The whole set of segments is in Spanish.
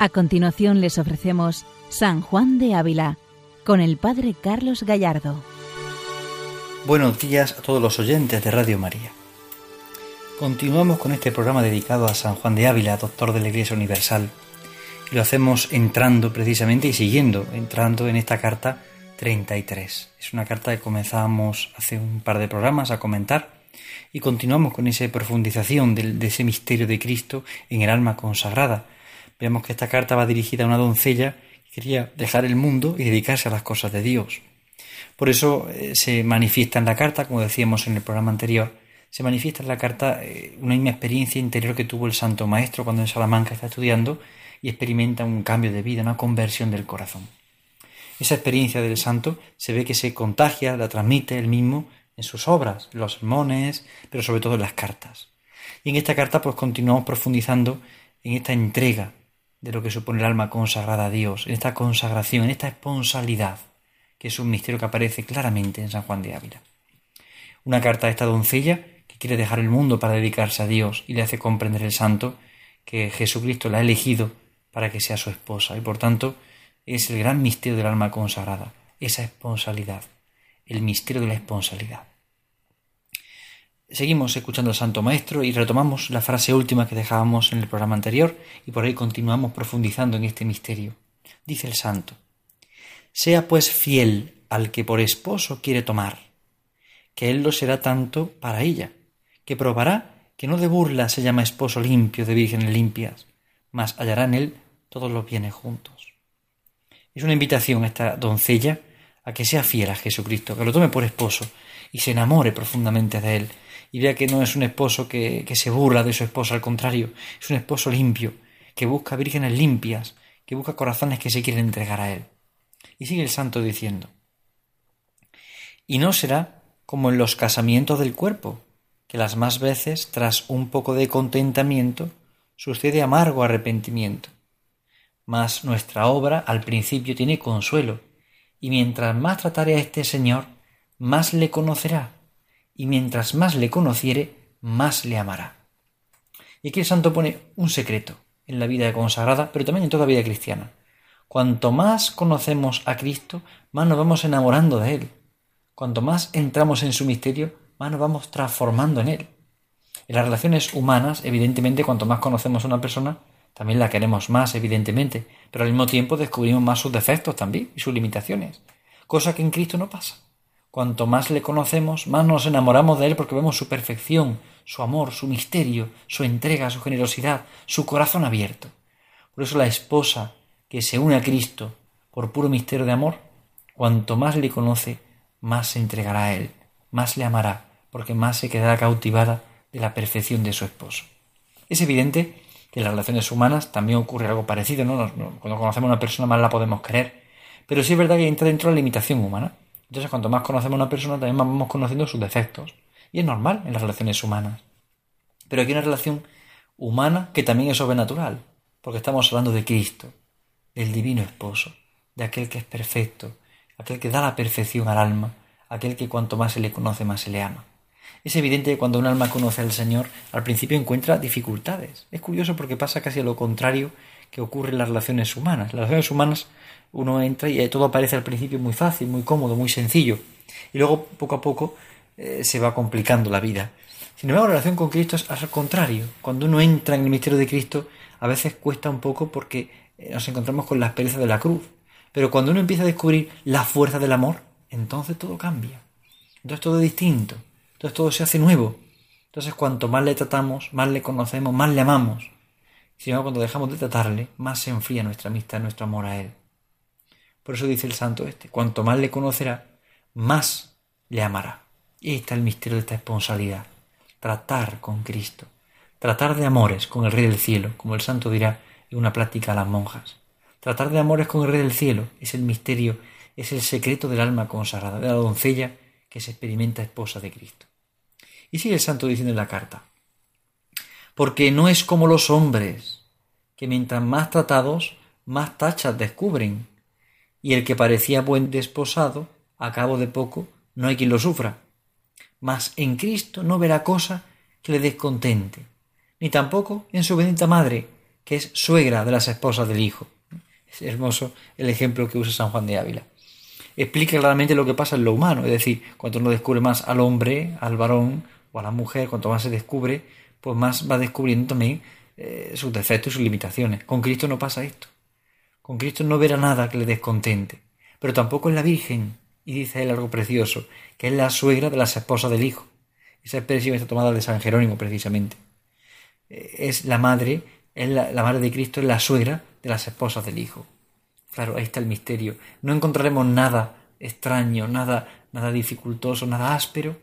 A continuación les ofrecemos San Juan de Ávila con el Padre Carlos Gallardo. Buenos días a todos los oyentes de Radio María. Continuamos con este programa dedicado a San Juan de Ávila, doctor de la Iglesia Universal. Y lo hacemos entrando precisamente y siguiendo, entrando en esta carta 33. Es una carta que comenzamos hace un par de programas a comentar y continuamos con esa profundización de, de ese misterio de Cristo en el alma consagrada Vemos que esta carta va dirigida a una doncella que quería dejar el mundo y dedicarse a las cosas de Dios. Por eso eh, se manifiesta en la carta, como decíamos en el programa anterior, se manifiesta en la carta eh, una misma experiencia interior que tuvo el Santo Maestro cuando en Salamanca está estudiando y experimenta un cambio de vida, una conversión del corazón. Esa experiencia del santo se ve que se contagia, la transmite él mismo en sus obras, en los sermones, pero sobre todo en las cartas. Y en esta carta pues continuamos profundizando en esta entrega de lo que supone el alma consagrada a Dios, en esta consagración, en esta esponsalidad, que es un misterio que aparece claramente en San Juan de Ávila. Una carta a esta doncella que quiere dejar el mundo para dedicarse a Dios y le hace comprender el santo que Jesucristo la ha elegido para que sea su esposa y por tanto es el gran misterio del alma consagrada, esa esponsalidad, el misterio de la esponsalidad. Seguimos escuchando al Santo Maestro y retomamos la frase última que dejábamos en el programa anterior y por ahí continuamos profundizando en este misterio. Dice el Santo, Sea pues fiel al que por esposo quiere tomar, que él lo será tanto para ella, que probará que no de burla se llama esposo limpio de vírgenes limpias, mas hallará en él todos los bienes juntos. Es una invitación a esta doncella a que sea fiel a Jesucristo, que lo tome por esposo y se enamore profundamente de él y vea que no es un esposo que, que se burla de su esposa, al contrario, es un esposo limpio, que busca vírgenes limpias, que busca corazones que se quieren entregar a él. Y sigue el santo diciendo, y no será como en los casamientos del cuerpo, que las más veces, tras un poco de contentamiento, sucede amargo arrepentimiento. Mas nuestra obra al principio tiene consuelo, y mientras más tratare a este Señor, más le conocerá, y mientras más le conociere, más le amará. Y aquí el santo pone un secreto en la vida consagrada, pero también en toda vida cristiana. Cuanto más conocemos a Cristo, más nos vamos enamorando de Él. Cuanto más entramos en su misterio, más nos vamos transformando en Él. En las relaciones humanas, evidentemente, cuanto más conocemos a una persona, también la queremos más, evidentemente, pero al mismo tiempo descubrimos más sus defectos también y sus limitaciones, cosa que en Cristo no pasa. Cuanto más le conocemos, más nos enamoramos de él porque vemos su perfección, su amor, su misterio, su entrega, su generosidad, su corazón abierto. Por eso la esposa que se une a Cristo por puro misterio de amor, cuanto más le conoce, más se entregará a él, más le amará, porque más se quedará cautivada de la perfección de su esposo. Es evidente que en las relaciones humanas también ocurre algo parecido, ¿no? Cuando conocemos a una persona más la podemos querer, pero sí es verdad que entra dentro de la limitación humana. Entonces, cuanto más conocemos a una persona, también más vamos conociendo sus defectos. Y es normal en las relaciones humanas. Pero aquí hay una relación humana que también es sobrenatural, porque estamos hablando de Cristo, del divino esposo, de aquel que es perfecto, aquel que da la perfección al alma, aquel que cuanto más se le conoce, más se le ama. Es evidente que cuando un alma conoce al Señor, al principio encuentra dificultades. Es curioso porque pasa casi a lo contrario que ocurre en las relaciones humanas. Las relaciones humanas uno entra y todo parece al principio muy fácil, muy cómodo, muy sencillo. Y luego, poco a poco, eh, se va complicando la vida. Sin embargo, la relación con Cristo es al contrario. Cuando uno entra en el misterio de Cristo, a veces cuesta un poco porque eh, nos encontramos con la experiencia de la cruz. Pero cuando uno empieza a descubrir la fuerza del amor, entonces todo cambia. Entonces todo es distinto. Entonces todo se hace nuevo. Entonces cuanto más le tratamos, más le conocemos, más le amamos. Sin embargo, cuando dejamos de tratarle, más se enfría nuestra amistad, nuestro amor a Él. Por eso dice el santo este, cuanto más le conocerá, más le amará. Y ahí está el misterio de esta esponsalidad. Tratar con Cristo. Tratar de amores con el Rey del Cielo, como el santo dirá en una plática a las monjas. Tratar de amores con el Rey del Cielo es el misterio, es el secreto del alma consagrada, de la doncella que se experimenta esposa de Cristo. Y sigue el santo diciendo en la carta, porque no es como los hombres, que mientras más tratados, más tachas descubren, y el que parecía buen desposado, a cabo de poco, no hay quien lo sufra. Mas en Cristo no verá cosa que le descontente, ni tampoco en su bendita madre, que es suegra de las esposas del Hijo. Es hermoso el ejemplo que usa San Juan de Ávila. Explica claramente lo que pasa en lo humano, es decir, cuanto uno descubre más al hombre, al varón o la mujer, cuanto más se descubre, pues más va descubriendo también eh, sus defectos y sus limitaciones. Con Cristo no pasa esto. Con Cristo no verá nada que le descontente, pero tampoco en la Virgen, y dice él algo precioso, que es la suegra de las esposas del Hijo. Esa expresión está tomada de San Jerónimo, precisamente. Eh, es la madre, es la, madre de Cristo, es la suegra de las esposas del Hijo. Claro, ahí está el misterio. No encontraremos nada extraño, nada, nada dificultoso, nada áspero,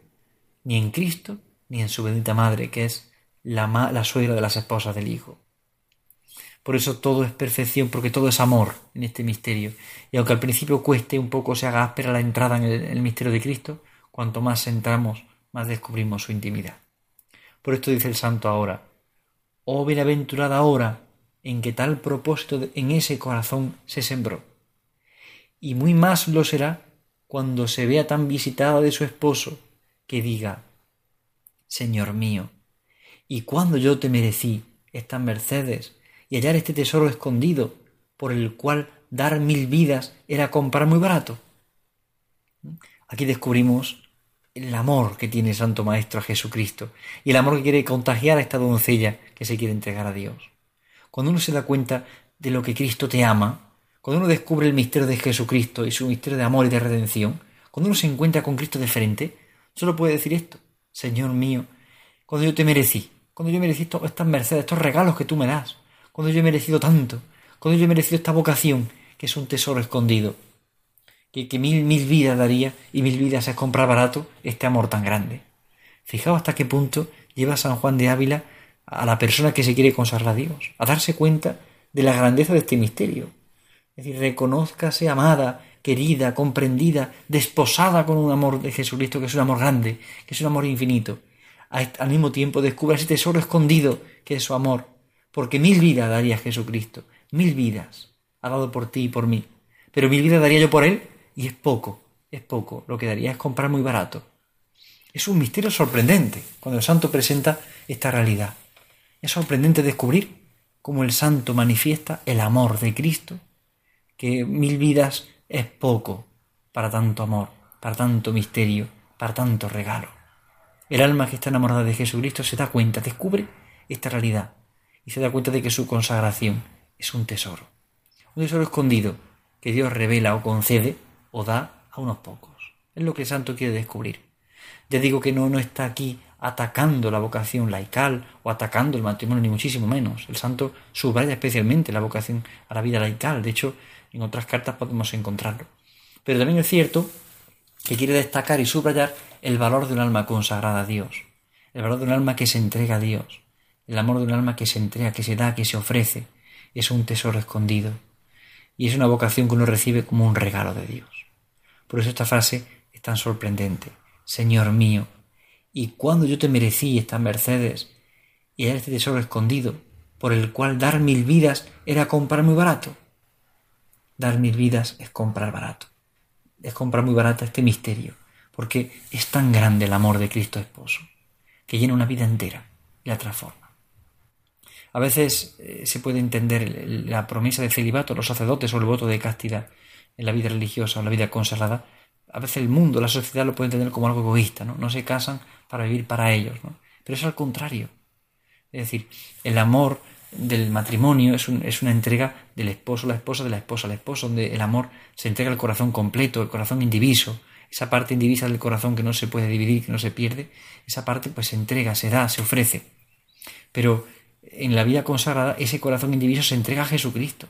ni en Cristo, ni en su bendita madre, que es la, la suegra de las esposas del Hijo. Por eso todo es perfección, porque todo es amor en este misterio. Y aunque al principio cueste un poco, se haga áspera la entrada en el misterio de Cristo, cuanto más entramos, más descubrimos su intimidad. Por esto dice el santo ahora, oh bienaventurada hora en que tal propósito en ese corazón se sembró. Y muy más lo será cuando se vea tan visitada de su esposo, que diga, Señor mío, ¿y cuando yo te merecí estas mercedes y hallar este tesoro escondido, por el cual dar mil vidas era comprar muy barato? Aquí descubrimos el amor que tiene el Santo Maestro a Jesucristo y el amor que quiere contagiar a esta doncella que se quiere entregar a Dios. Cuando uno se da cuenta de lo que Cristo te ama, cuando uno descubre el misterio de Jesucristo y su misterio de amor y de redención, cuando uno se encuentra con Cristo de frente, solo puede decir esto, Señor mío, cuando yo te merecí, cuando yo he merecido estas mercedes, estos regalos que tú me das, cuando yo he merecido tanto, cuando yo he merecido esta vocación, que es un tesoro escondido, que, mil, mil vidas daría y mil vidas es comprar barato este amor tan grande. Fijaos hasta qué punto lleva San Juan de Ávila a la persona que se quiere consagrar a Dios, a darse cuenta de la grandeza de este misterio. Es decir, reconózcase amada, querida, comprendida, desposada con un amor de Jesucristo que es un amor grande, que es un amor infinito. Al mismo tiempo descubra ese tesoro escondido que es su amor, porque mil vidas daría Jesucristo, mil vidas ha dado por ti y por mí, pero mil vidas daría yo por él y es poco, es poco, lo que daría es comprar muy barato. Es un misterio sorprendente cuando el santo presenta esta realidad. Es sorprendente descubrir cómo el santo manifiesta el amor de Cristo, que mil vidas es poco para tanto amor, para tanto misterio, para tanto regalo. El alma que está enamorada de Jesucristo se da cuenta, descubre esta realidad y se da cuenta de que su consagración es un tesoro, un tesoro escondido que Dios revela o concede o da a unos pocos. Es lo que el santo quiere descubrir. Ya digo que no, no está aquí atacando la vocación laical o atacando el matrimonio, ni muchísimo menos. El santo subraya especialmente la vocación a la vida laical. De hecho, en otras cartas podemos encontrarlo. Pero también es cierto que quiere destacar y subrayar el valor de un alma consagrada a Dios, el valor de un alma que se entrega a Dios, el amor de un alma que se entrega, que se da, que se ofrece. Es un tesoro escondido y es una vocación que uno recibe como un regalo de Dios. Por eso esta frase es tan sorprendente. Señor mío, y cuando yo te merecí estas mercedes y era este tesoro escondido, por el cual dar mil vidas era comprar muy barato. Dar mil vidas es comprar barato. Es comprar muy barato este misterio, porque es tan grande el amor de Cristo esposo, que llena una vida entera y la transforma. A veces eh, se puede entender la promesa de celibato, los sacerdotes o el voto de castidad en la vida religiosa o la vida consagrada, a veces el mundo, la sociedad lo puede entender como algo egoísta, ¿no? No se casan para vivir para ellos, ¿no? Pero es al contrario. Es decir, el amor del matrimonio es, es una entrega del esposo, la esposa, de la esposa, la esposa, donde el amor se entrega al corazón completo, el corazón indiviso, esa parte indivisa del corazón que no se puede dividir, que no se pierde, esa parte pues se entrega, se da, se ofrece. Pero en la vida consagrada ese corazón indiviso se entrega a Jesucristo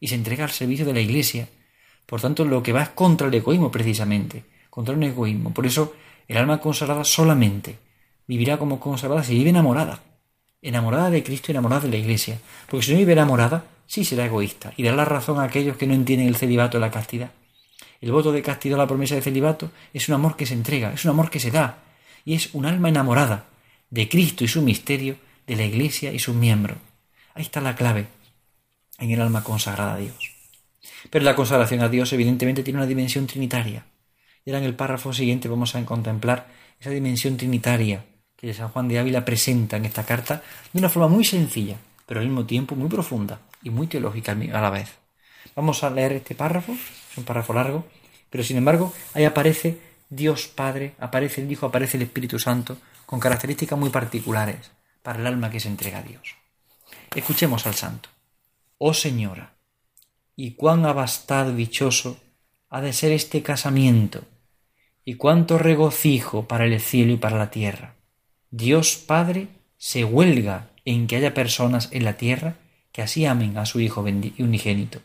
y se entrega al servicio de la Iglesia por tanto, lo que va es contra el egoísmo precisamente, contra un egoísmo. Por eso, el alma consagrada solamente vivirá como consagrada si vive enamorada. Enamorada de Cristo enamorada de la Iglesia. Porque si no vive enamorada, sí será egoísta y dará la razón a aquellos que no entienden el celibato y la castidad. El voto de castidad, la promesa de celibato, es un amor que se entrega, es un amor que se da. Y es un alma enamorada de Cristo y su misterio, de la Iglesia y sus miembros. Ahí está la clave en el alma consagrada a Dios. Pero la consagración a Dios evidentemente tiene una dimensión trinitaria. Y ahora en el párrafo siguiente vamos a contemplar esa dimensión trinitaria que San Juan de Ávila presenta en esta carta de una forma muy sencilla, pero al mismo tiempo muy profunda y muy teológica a la vez. Vamos a leer este párrafo, es un párrafo largo, pero sin embargo ahí aparece Dios Padre, aparece el Hijo, aparece el Espíritu Santo, con características muy particulares para el alma que se entrega a Dios. Escuchemos al Santo. Oh Señora, y cuán abastado dichoso ha de ser este casamiento, y cuánto regocijo para el cielo y para la tierra. Dios Padre se huelga en que haya personas en la tierra que así amen a su Hijo unigénito,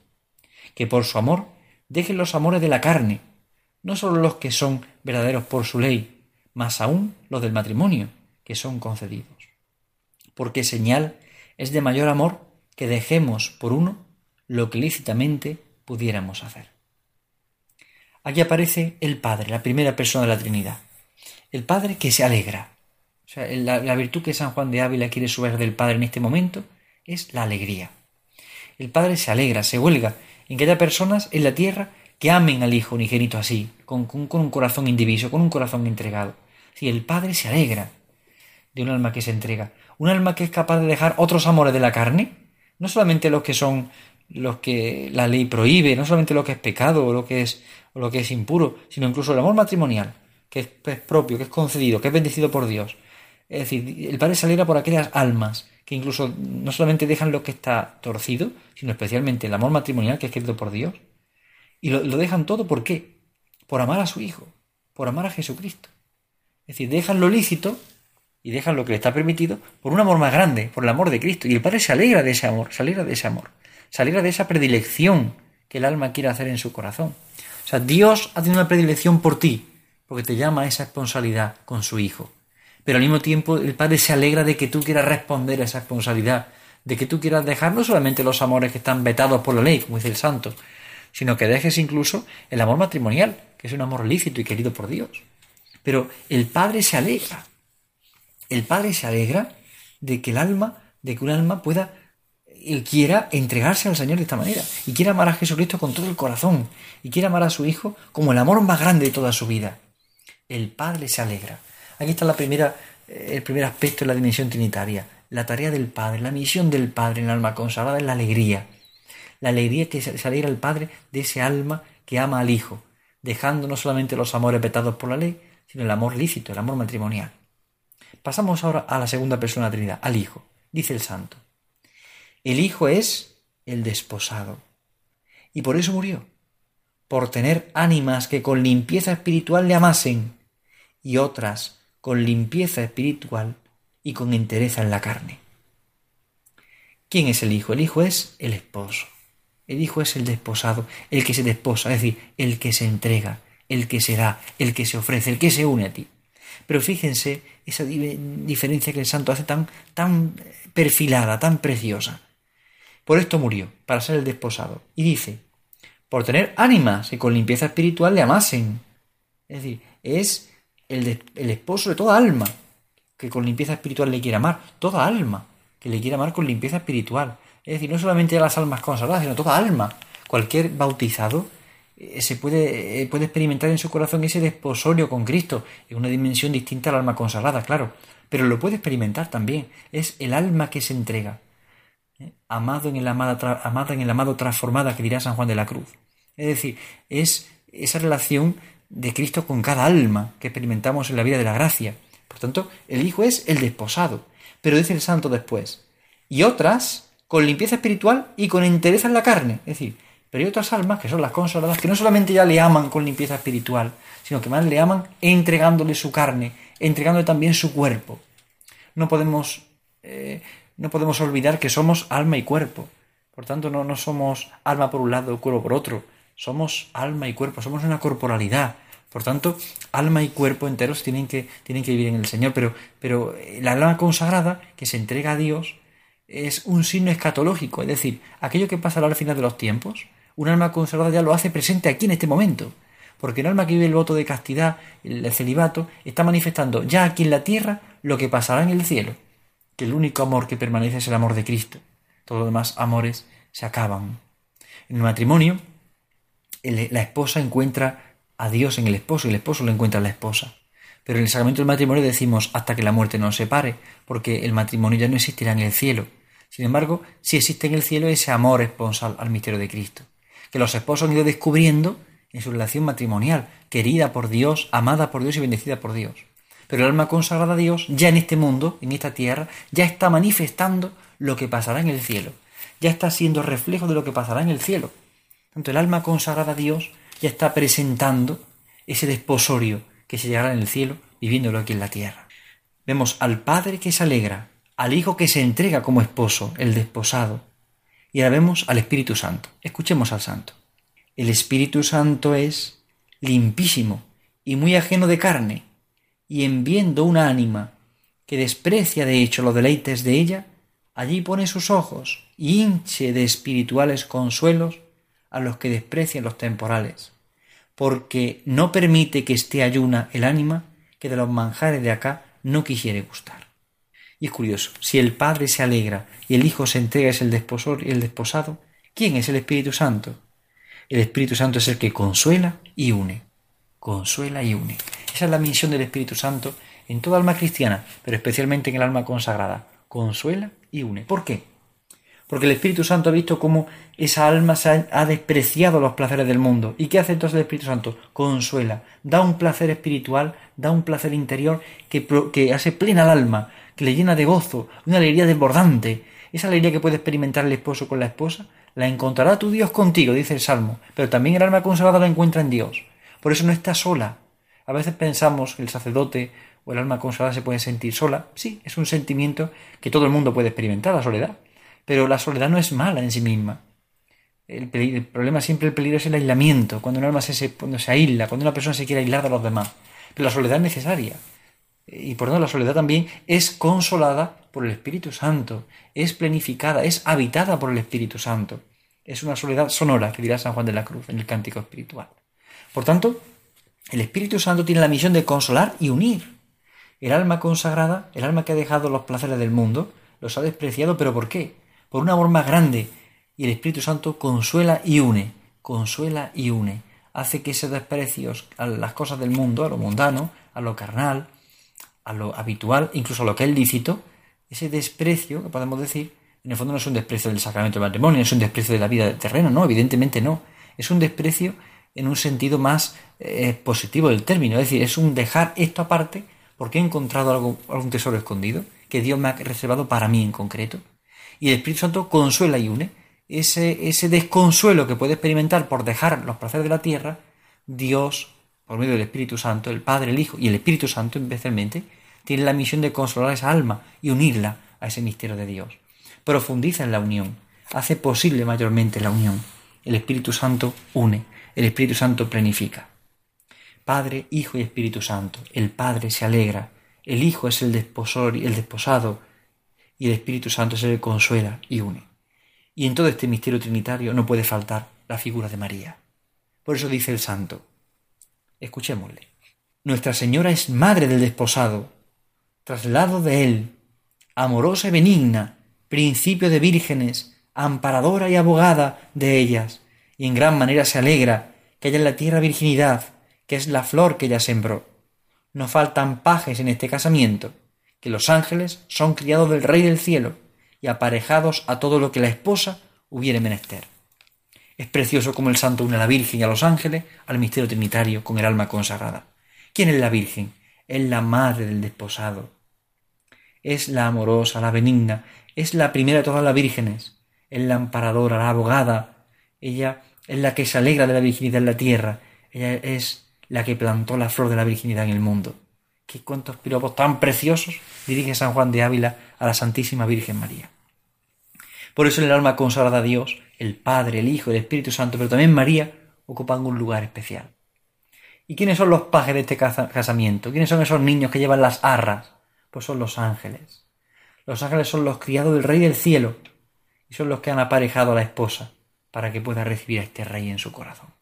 que por su amor dejen los amores de la carne, no sólo los que son verdaderos por su ley, más aún los del matrimonio, que son concedidos. Porque señal es de mayor amor que dejemos por uno lo que lícitamente pudiéramos hacer. Aquí aparece el Padre, la primera persona de la Trinidad. El Padre que se alegra. La virtud que San Juan de Ávila quiere subir del Padre en este momento es la alegría. El Padre se alegra, se huelga en que haya personas en la tierra que amen al Hijo unigénito así, con, con, un corazón indiviso, con un corazón entregado. Si el Padre se alegra de un alma que se entrega, un alma que es capaz de dejar otros amores de la carne, no solamente los que son los que la ley prohíbe, no solamente lo que es pecado o lo que es, o lo que es impuro, sino incluso el amor matrimonial, que es, propio, que es concedido, que es bendecido por Dios. Es decir, el Padre se alegra por aquellas almas que incluso no solamente dejan lo que está torcido, sino especialmente el amor matrimonial que es querido por Dios. Y lo, dejan todo, ¿por qué? Por amar a su Hijo, por amar a Jesucristo. Es decir, dejan lo lícito y dejan lo que le está permitido por un amor más grande, por el amor de Cristo. Y el Padre se alegra de ese amor, se alegra de ese amor saliera de esa predilección que el alma quiere hacer en su corazón. O sea, Dios ha tenido una predilección por ti, porque te llama a esa responsabilidad con su Hijo. Pero al mismo tiempo el Padre se alegra de que tú quieras responder a esa responsabilidad, de que tú quieras dejar no solamente los amores que están vetados por la ley, como dice el santo, sino que dejes incluso el amor matrimonial, que es un amor lícito y querido por Dios. Pero el Padre se alegra. El Padre se alegra de que el alma, de que un alma pueda y quiera entregarse al Señor de esta manera, y quiera amar a Jesucristo con todo el corazón, y quiera amar a su Hijo como el amor más grande de toda su vida. El Padre se alegra. Aquí está primera, eh, el primer aspecto de la dimensión trinitaria. La tarea del Padre, la misión del Padre en el alma consagrada es la alegría. La alegría que se alegra el Padre de ese alma que ama al Hijo, dejando no solamente los amores petados por la ley, sino el amor lícito, el amor matrimonial. Pasamos ahora a la segunda persona de la Trinidad, al Hijo. Dice el Santo. El Hijo es el desposado. Y por eso murió, por tener ánimas que con limpieza espiritual le amasen, y otras con limpieza espiritual y con entereza en la carne. ¿Quién es el Hijo? El Hijo es el esposo. El Hijo es el desposado, el que se desposa, es decir, el que se entrega, el que se da, el que se ofrece, el que se une a ti. Pero fíjense esa diferencia que el santo hace tan, tan perfilada, tan preciosa. Por esto murió, para ser el desposado. Y dice, por tener ánimas que con limpieza espiritual le amasen. Es decir, es el, esposo de toda alma que con limpieza espiritual le quiere amar. Toda alma que le quiere amar con limpieza espiritual. Es decir, no solamente a las almas consagradas, sino toda alma. Cualquier bautizado eh, se puede, eh, puede experimentar en su corazón ese desposorio con Cristo, en una dimensión distinta al alma consagrada, claro, pero lo puede experimentar también. Es el alma que se entrega amado en el amada, amada en el amado transformada que dirá San Juan de la Cruz. Es decir, es esa relación de Cristo con cada alma que experimentamos en la vida de la gracia. Por tanto, el Hijo es el desposado. Pero dice el Santo después, y otras con limpieza espiritual y con entereza en la carne. Es decir, pero hay otras almas que son las consagradas que no solamente ya le aman con limpieza espiritual, sino que más le aman entregándole su carne, entregándole también su cuerpo. No podemos eh, no podemos olvidar que somos alma y cuerpo. Por tanto, no, no somos alma por un lado, cuerpo por otro. Somos alma y cuerpo, somos una corporalidad. Por tanto, alma y cuerpo enteros tienen que, tienen que vivir en el Señor. Pero, pero la alma consagrada que se entrega a Dios es un signo escatológico, es decir, aquello que pasará al final de los tiempos, un alma consagrada ya lo hace presente aquí en este momento. Porque un alma que vive el voto de castidad, el celibato, está manifestando ya aquí en la tierra lo que pasará en el cielo que el único amor que permanece es el amor de Cristo. Todos los demás amores se acaban. En el matrimonio, la esposa encuentra a Dios en el esposo y el esposo lo encuentra en la esposa. Pero en el sacramento del matrimonio decimos hasta que la muerte nos separe, porque el matrimonio ya no existirá en el cielo, Sin embargo, sí existe en el cielo ese amor esponsal al misterio de Cristo, que los esposos han ido descubriendo en su relación matrimonial, querida por Dios, amada por Dios y bendecida por Dios. Pero el alma consagrada a Dios, ya en este mundo, en esta tierra, ya está manifestando lo que pasará en el cielo, ya está siendo reflejo de lo que pasará en el cielo. Tanto el alma consagrada a Dios ya está presentando ese desposorio que se llegará en el cielo, viviéndolo aquí en la tierra. Vemos al Padre que se alegra, al Hijo que se entrega como esposo, el desposado, y ahora vemos al Espíritu Santo. Escuchemos al Santo. El Espíritu Santo es limpísimo y muy ajeno de carne, y en viendo una ánima que desprecia de hecho los deleites de ella, allí pone sus ojos y hinche de espirituales consuelos a los que desprecian los temporales, porque no permite que esté ayuna el ánima que de los manjares de acá no quisiere gustar. Y es curioso, si el Padre se alegra y el Hijo se entrega es el desposor y el desposado, ¿quién es el Espíritu Santo? El Espíritu Santo es el que consuela y une. Consuela y une. Esa es la misión del Espíritu Santo en toda alma cristiana, pero especialmente en el alma consagrada. Consuela y une. ¿Por qué? Porque el Espíritu Santo ha visto cómo esa alma ha, despreciado los placeres del mundo. ¿Y qué hace entonces el Espíritu Santo? Consuela, da un placer espiritual, da un placer interior que, que hace plena al alma, que le llena de gozo, una alegría desbordante. Esa alegría que puede experimentar el esposo con la esposa, la encontrará tu Dios contigo, dice el Salmo, pero también el alma consagrada la encuentra en Dios. Por eso no está sola. A veces pensamos que el sacerdote o el alma consagrada se puede sentir sola. Sí, es un sentimiento que todo el mundo puede experimentar, la soledad. Pero la soledad no es mala en sí misma. El, problema siempre, el peligro es el aislamiento, cuando un alma se, cuando se aísla, cuando una persona se quiere aislar de los demás. Pero la soledad es necesaria. Y por tanto la soledad también es consolada por el Espíritu Santo, es planificada, es habitada por el Espíritu Santo. Es una soledad sonora, que dirá San Juan de la Cruz en el cántico espiritual. Por tanto, el Espíritu Santo tiene la misión de consolar y unir. El alma consagrada, el alma que ha dejado los placeres del mundo, los ha despreciado, pero ¿por qué? Por un amor más grande. Y el Espíritu Santo consuela y une, consuela y une. Hace que esos desprecios a las cosas del mundo, a lo mundano, a lo carnal, a lo habitual, incluso a lo que es lícito, ese desprecio, que podemos decir, en el fondo no es un desprecio del sacramento del matrimonio, es un desprecio de la vida terrena, no, evidentemente no. Es un desprecio en un sentido más eh, positivo del término, es decir, es un dejar esto aparte porque he encontrado algo, algún tesoro escondido que Dios me ha reservado para mí en concreto. Y el Espíritu Santo consuela y une ese, desconsuelo que puede experimentar por dejar los placeres de la tierra, Dios por medio del Espíritu Santo, el Padre, el Hijo y el Espíritu Santo especialmente, tiene la misión de consolar esa alma y unirla a ese misterio de Dios. Profundiza en la unión, hace posible mayormente la unión. El Espíritu Santo une, el Espíritu Santo planifica. Padre, Hijo y Espíritu Santo. El Padre se alegra, el Hijo es el desposor y el desposado, y el Espíritu Santo es el que consuela y une. Y en todo este misterio trinitario no puede faltar la figura de María. Por eso dice el Santo, Escuchémosle. Nuestra Señora es madre del desposado, traslado de él, amorosa y benigna, principio de vírgenes, amparadora y abogada de ellas, y en gran manera se alegra que haya en la tierra virginidad, que es la flor que ella sembró. No faltan pajes en este casamiento, que los ángeles son criados del Rey del cielo y aparejados a todo lo que la esposa hubiere menester. Es precioso como el santo une a la Virgen y a los ángeles al misterio trinitario con el alma consagrada. ¿Quién es la Virgen? Es la madre del desposado. Es la amorosa, la benigna, es la primera de todas las vírgenes, es la amparadora, la abogada. Ella es la que se alegra de la virginidad en la tierra. Ella es la que plantó la flor de la virginidad en el mundo. ¿Qué cuántos piropos tan preciosos dirige San Juan de Ávila a la Santísima Virgen María? Por eso el alma consagrada a Dios el Padre, el Hijo, el Espíritu Santo, pero también María, ocupan un lugar especial. ¿Y quiénes son los pajes de este casamiento? ¿Quiénes son esos niños que llevan las arras? Pues son los ángeles. Los ángeles son los criados del Rey del Cielo y son los que han aparejado a la esposa para que pueda recibir a este Rey en su corazón.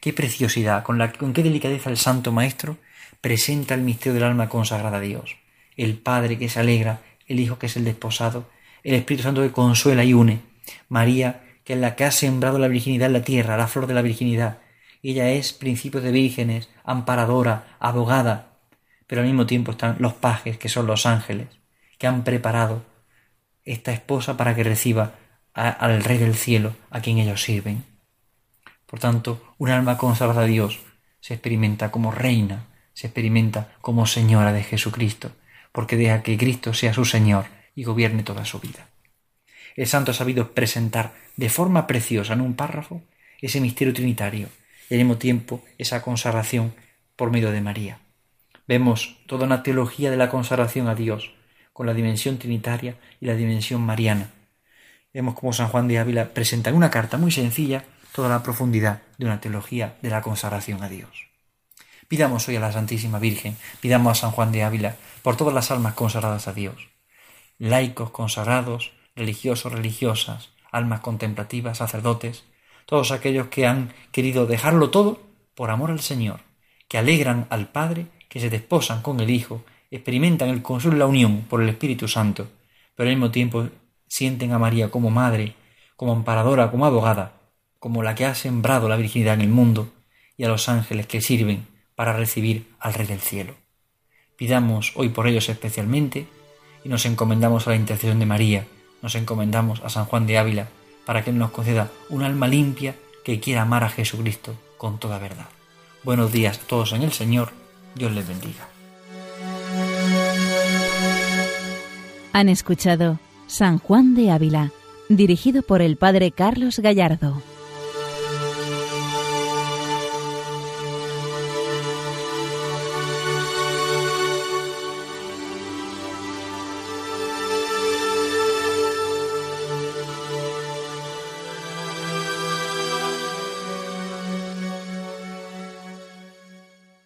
Qué preciosidad, con qué delicadeza el Santo Maestro presenta el misterio del alma consagrada a Dios. El Padre que se alegra, el Hijo que es el desposado, el Espíritu Santo que consuela y une. María que es la que ha sembrado la virginidad en la tierra, la flor de la virginidad. Ella es principio de vírgenes, amparadora, abogada. Pero al mismo tiempo están los pajes, que son los ángeles, que han preparado esta esposa para que reciba al Rey del cielo a quien ellos sirven. Por tanto, un alma consagrada a Dios se experimenta como reina, se experimenta como señora de Jesucristo, porque deja que Cristo sea su Señor y gobierne toda su vida. El santo ha sabido presentar de forma preciosa en un párrafo ese misterio trinitario y al mismo tiempo esa consagración por medio de María. Vemos toda una teología de la consagración a Dios, con la dimensión trinitaria y la dimensión mariana. Vemos como San Juan de Ávila presenta en una carta muy sencilla toda la profundidad de una teología de la consagración a Dios. Pidamos hoy a la Santísima Virgen, pidamos a San Juan de Ávila por todas las almas consagradas a Dios, laicos consagrados, religiosos, religiosas, almas contemplativas, sacerdotes, todos aquellos que han querido dejarlo todo por amor al Señor, que alegran al Padre, que se desposan con el Hijo, experimentan el consuelo y la unión por el Espíritu Santo, pero al mismo tiempo sienten a María como madre, como amparadora, como abogada, como la que ha sembrado la virginidad en el mundo, y a los ángeles que sirven para recibir al Rey del cielo. Pidamos hoy por ellos especialmente y nos encomendamos a la intercesión de María, nos encomendamos a San Juan de Ávila para que nos conceda un alma limpia que quiera amar a Jesucristo con toda verdad. Buenos días a todos en el Señor, Dios les bendiga. Han escuchado San Juan de Ávila, dirigido por el Padre Carlos Gallardo.